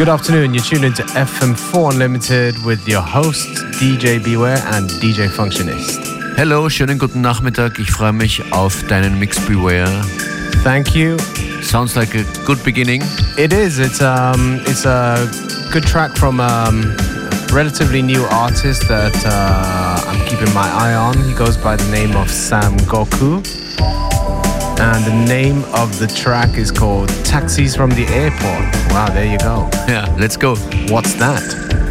Good afternoon. You're tuned into FM4 Unlimited with your hosts DJ Beware and DJ Functionist. Hello, schönen guten Nachmittag. Ich freue mich auf deinen Mix Beware. Thank you. Sounds like a good beginning. It is. It's um, it's a good track from um, a relatively new artist that uh, I'm keeping my eye on. He goes by the name of Sam Goku. And the name of the track is called Taxis from the Airport. Wow, there you go. Yeah, let's go. What's that?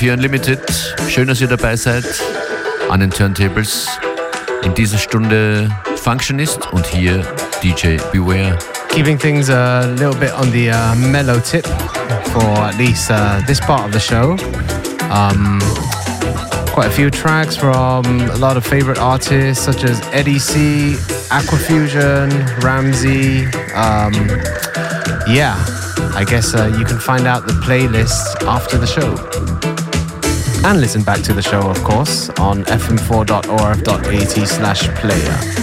FM4 Unlimited. Schön, dass ihr dabei seid an den Turntables. In dieser Stunde Functionist und hier DJ Beware. keeping things a little bit on the uh, mellow tip for at least uh, this part of the show. Um, quite a few tracks from a lot of favorite artists such as Eddie C, Aquafusion, Ramsey. Um, yeah, I guess uh, you can find out the playlist after the show. And listen back to the show, of course, on fm4.orf.at slash player.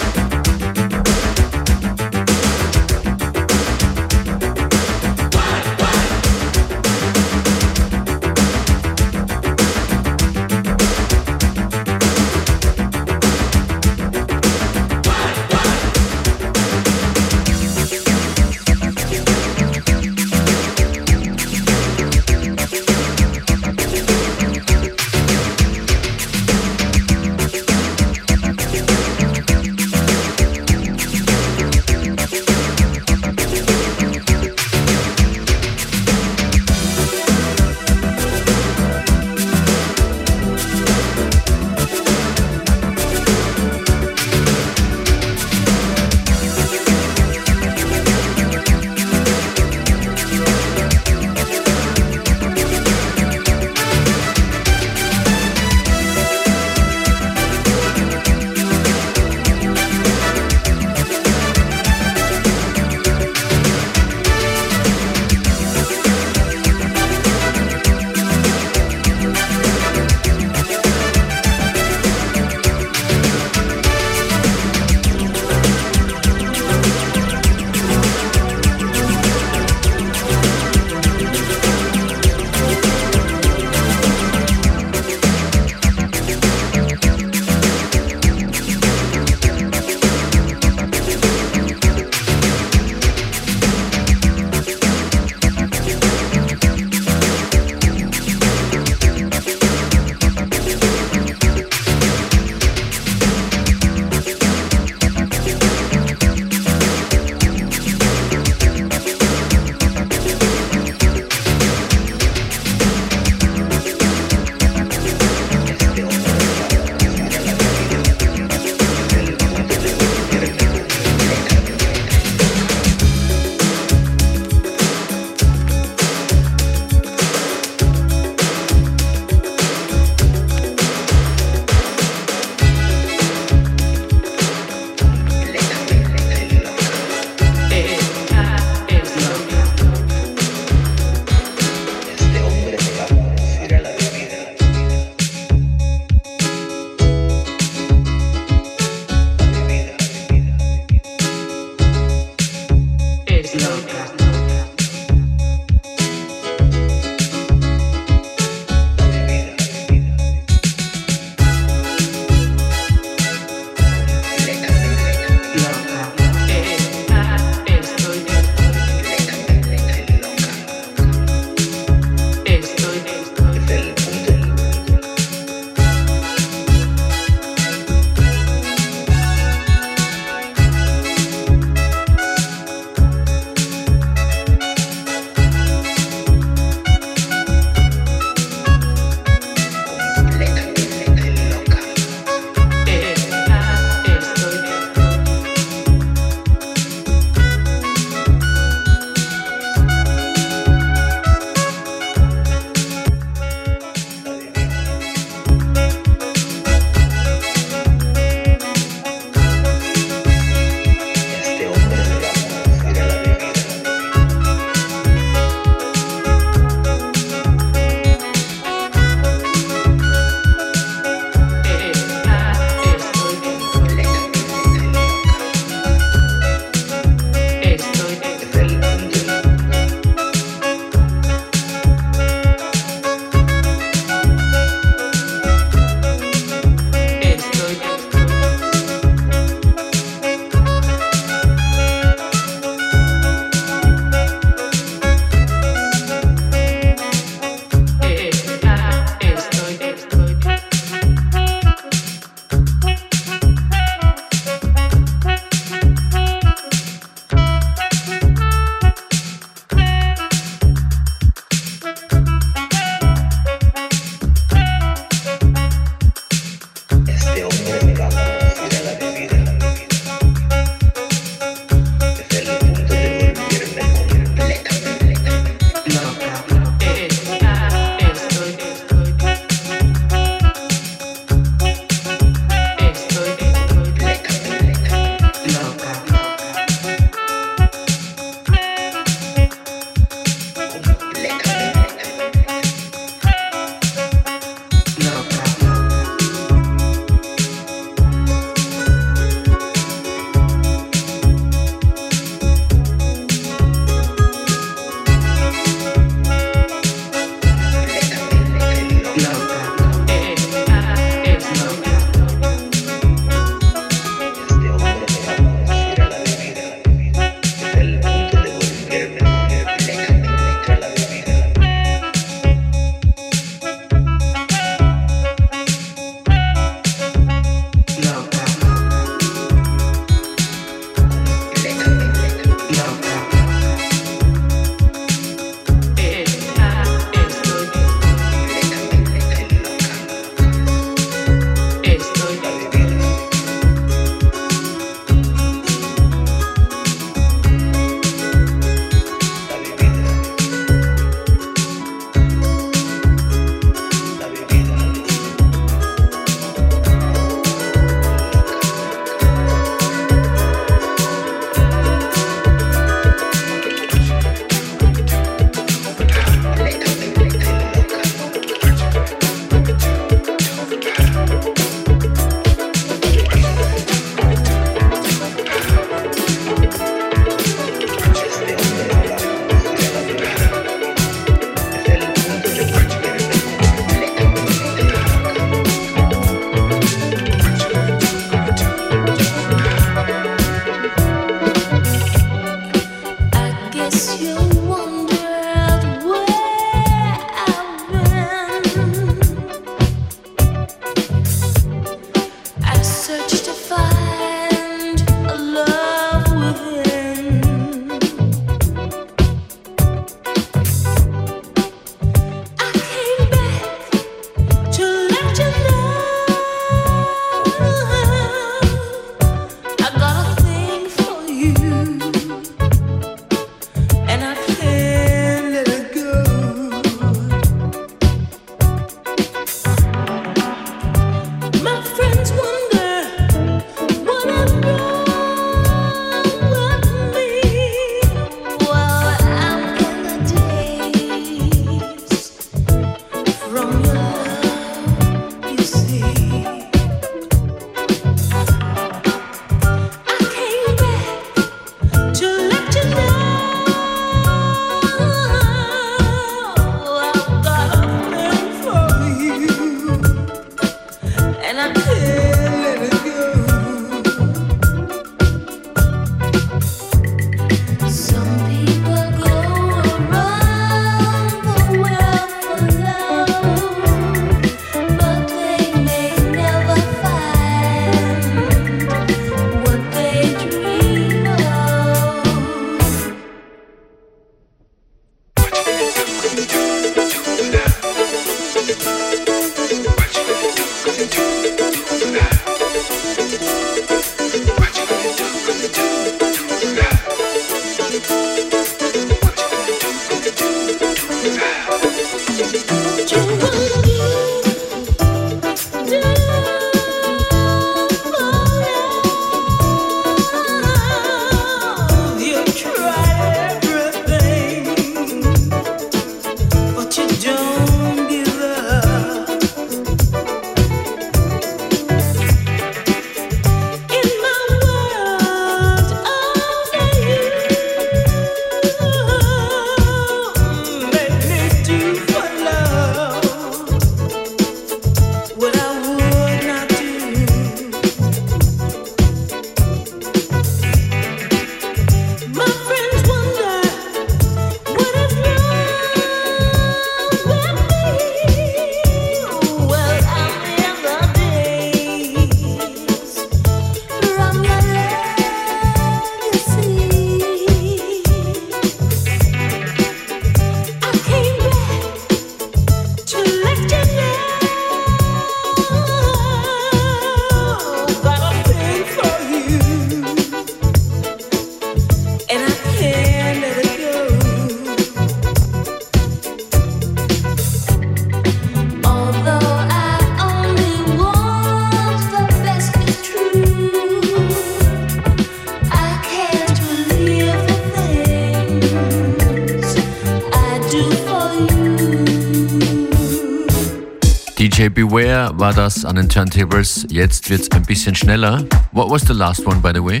War das an den Turntables. Jetzt wird's ein bisschen schneller. What was the last one, by the way?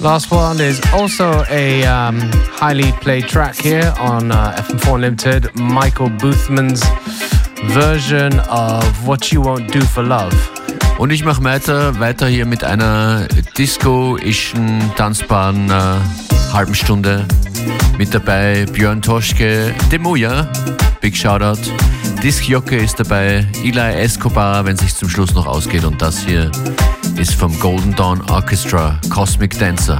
Last one is also a um, highly played track here on uh, FM4 Unlimited. Michael Boothman's version of What You Won't Do for Love. Und ich mache weiter, weiter hier mit einer disco-ischen, tanzbaren äh, halben Stunde. Mit dabei Björn Toschke, Demuja, Big Shoutout. Disc Jocke ist dabei, Eli Escobar, wenn es sich zum Schluss noch ausgeht. Und das hier ist vom Golden Dawn Orchestra, Cosmic Dancer.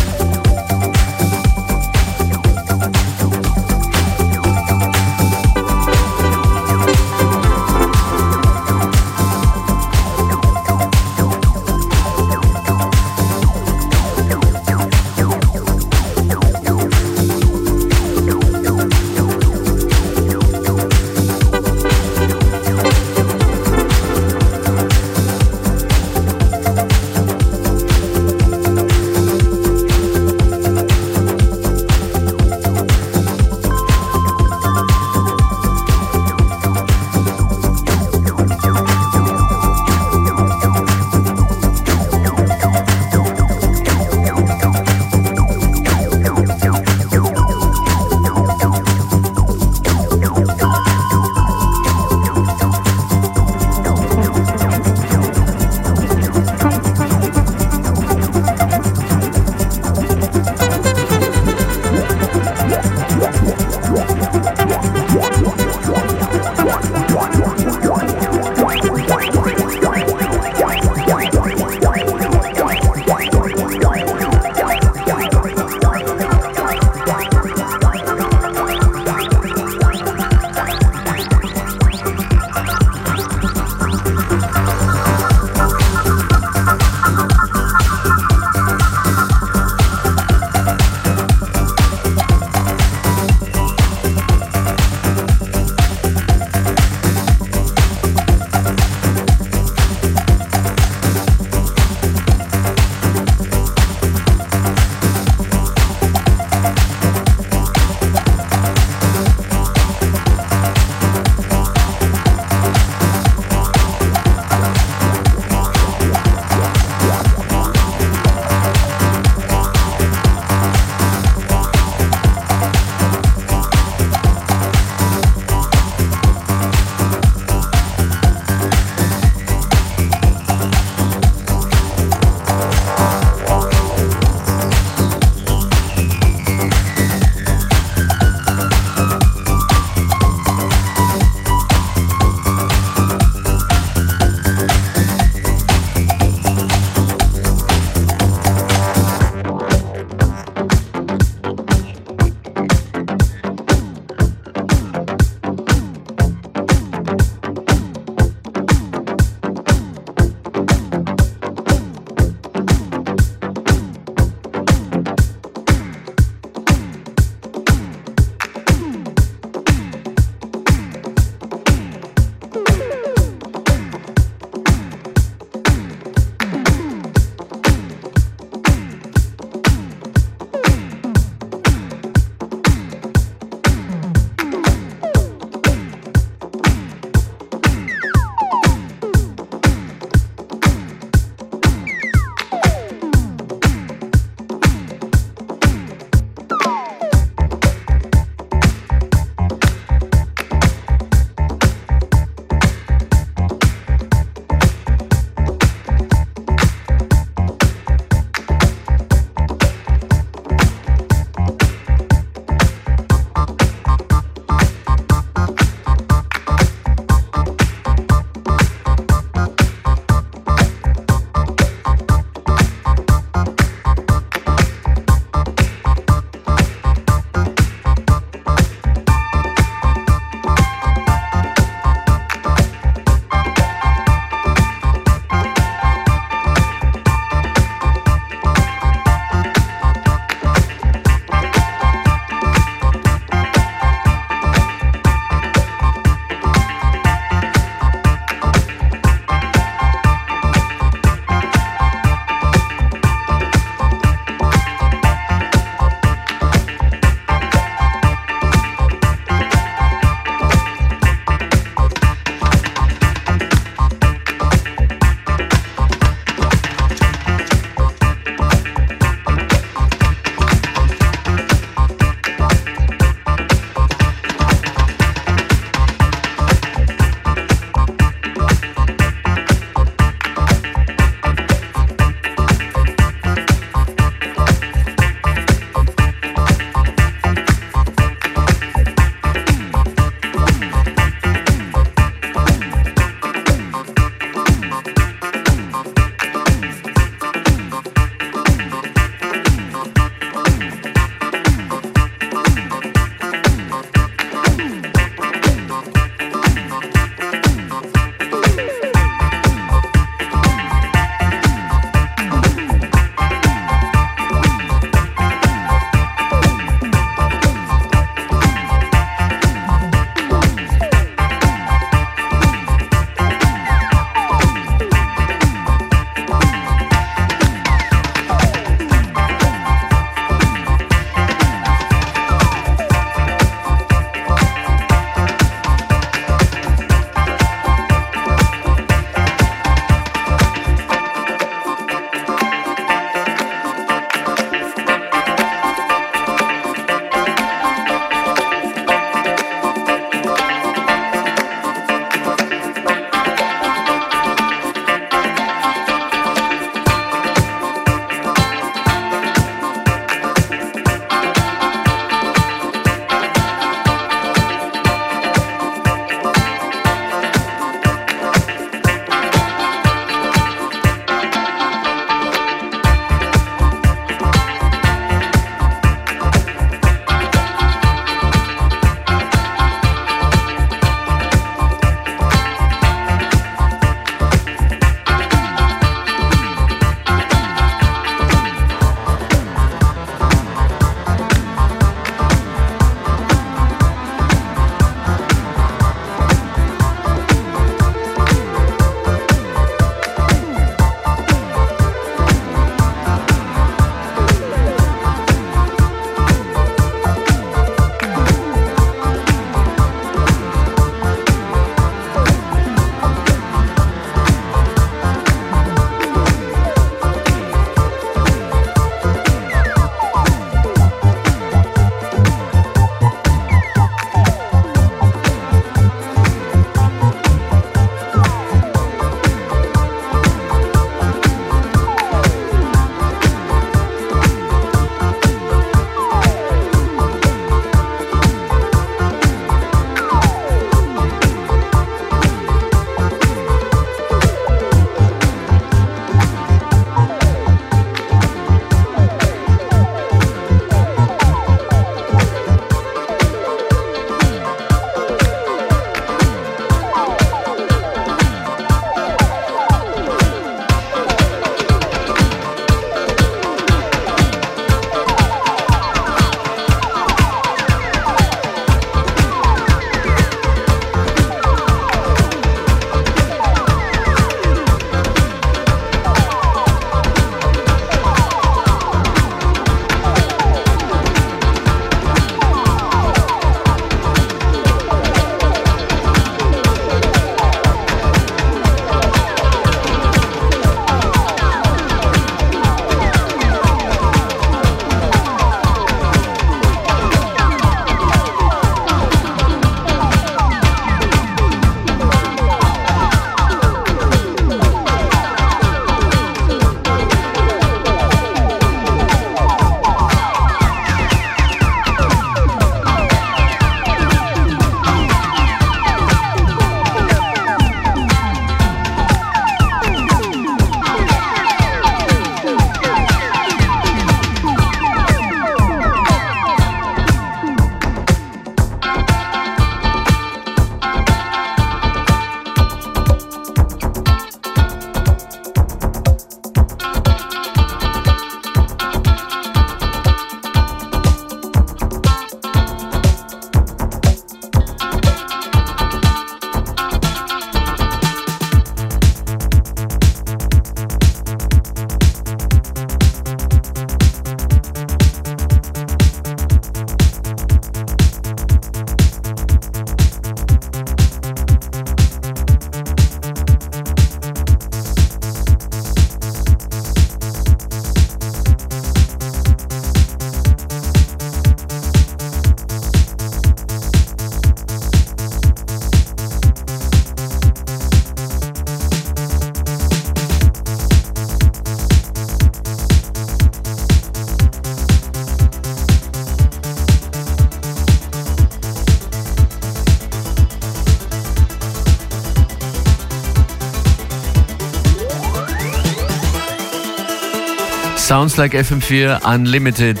Sounds like FM4 Unlimited.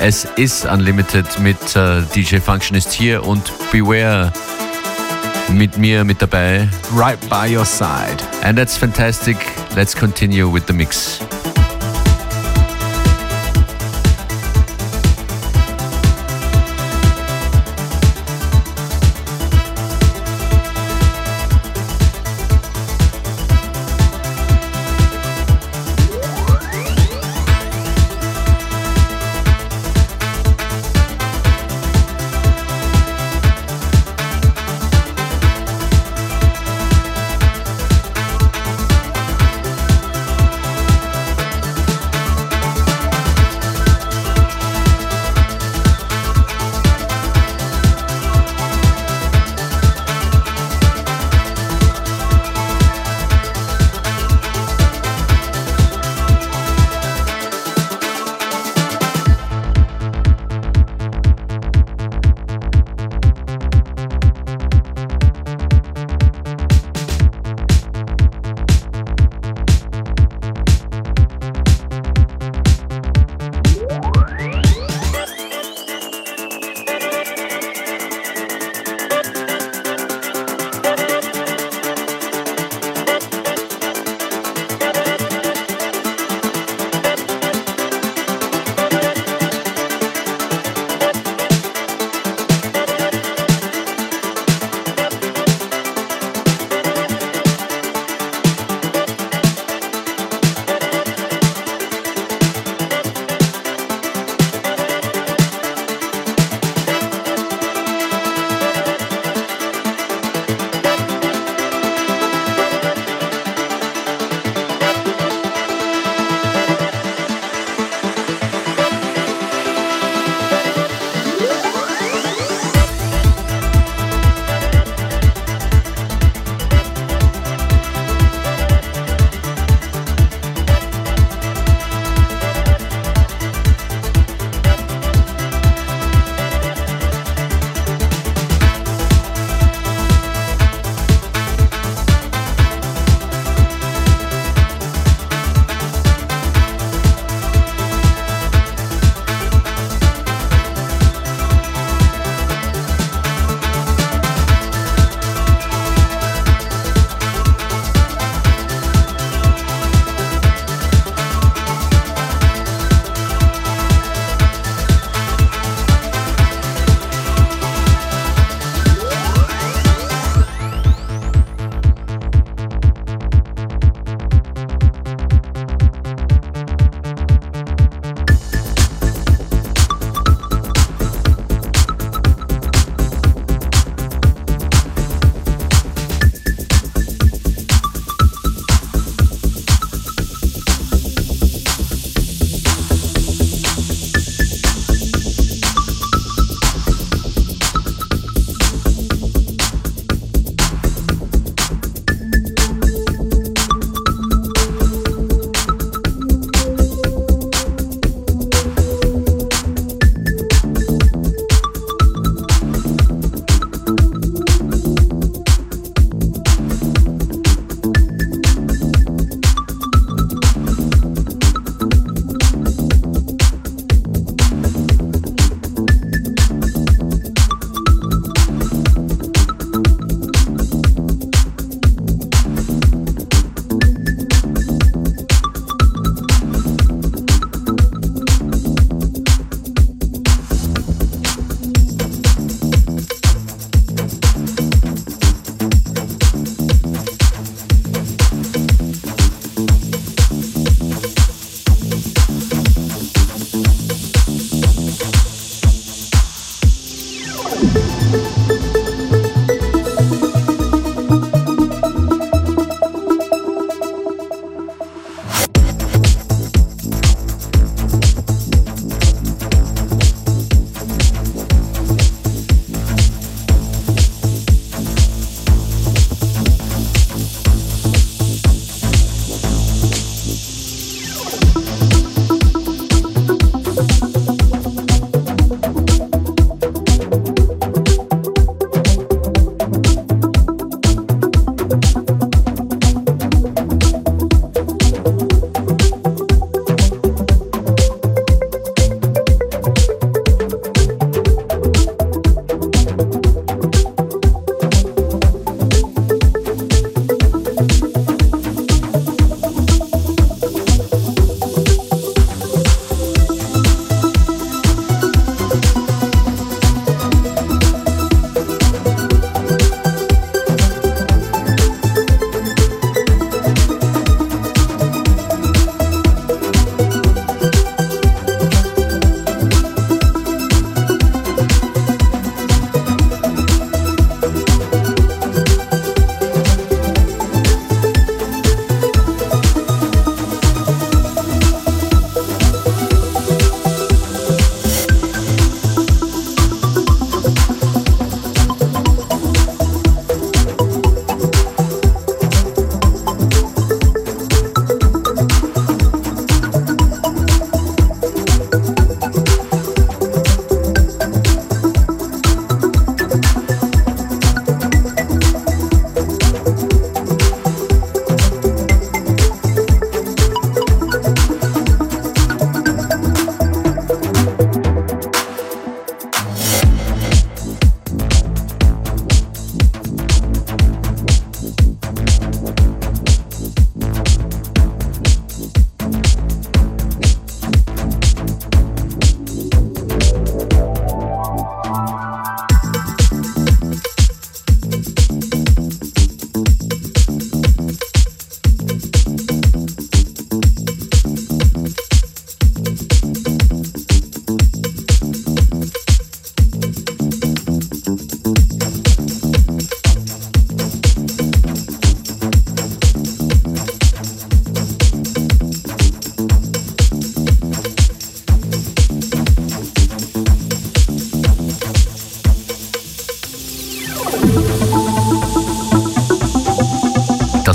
Es ist Unlimited mit uh, DJ Functionist hier und Beware mit mir mit dabei. Right by your side. And that's fantastic. Let's continue with the mix.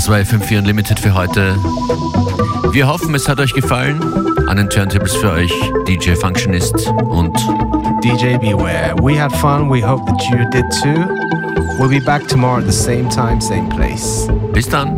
War FM4 Unlimited für heute. Wir hoffen, es hat euch gefallen. An den Turntables für euch DJ Functionist und DJ Beware. We had fun. We hope that you did too. We'll be back tomorrow at the same time, same place. Bis dann.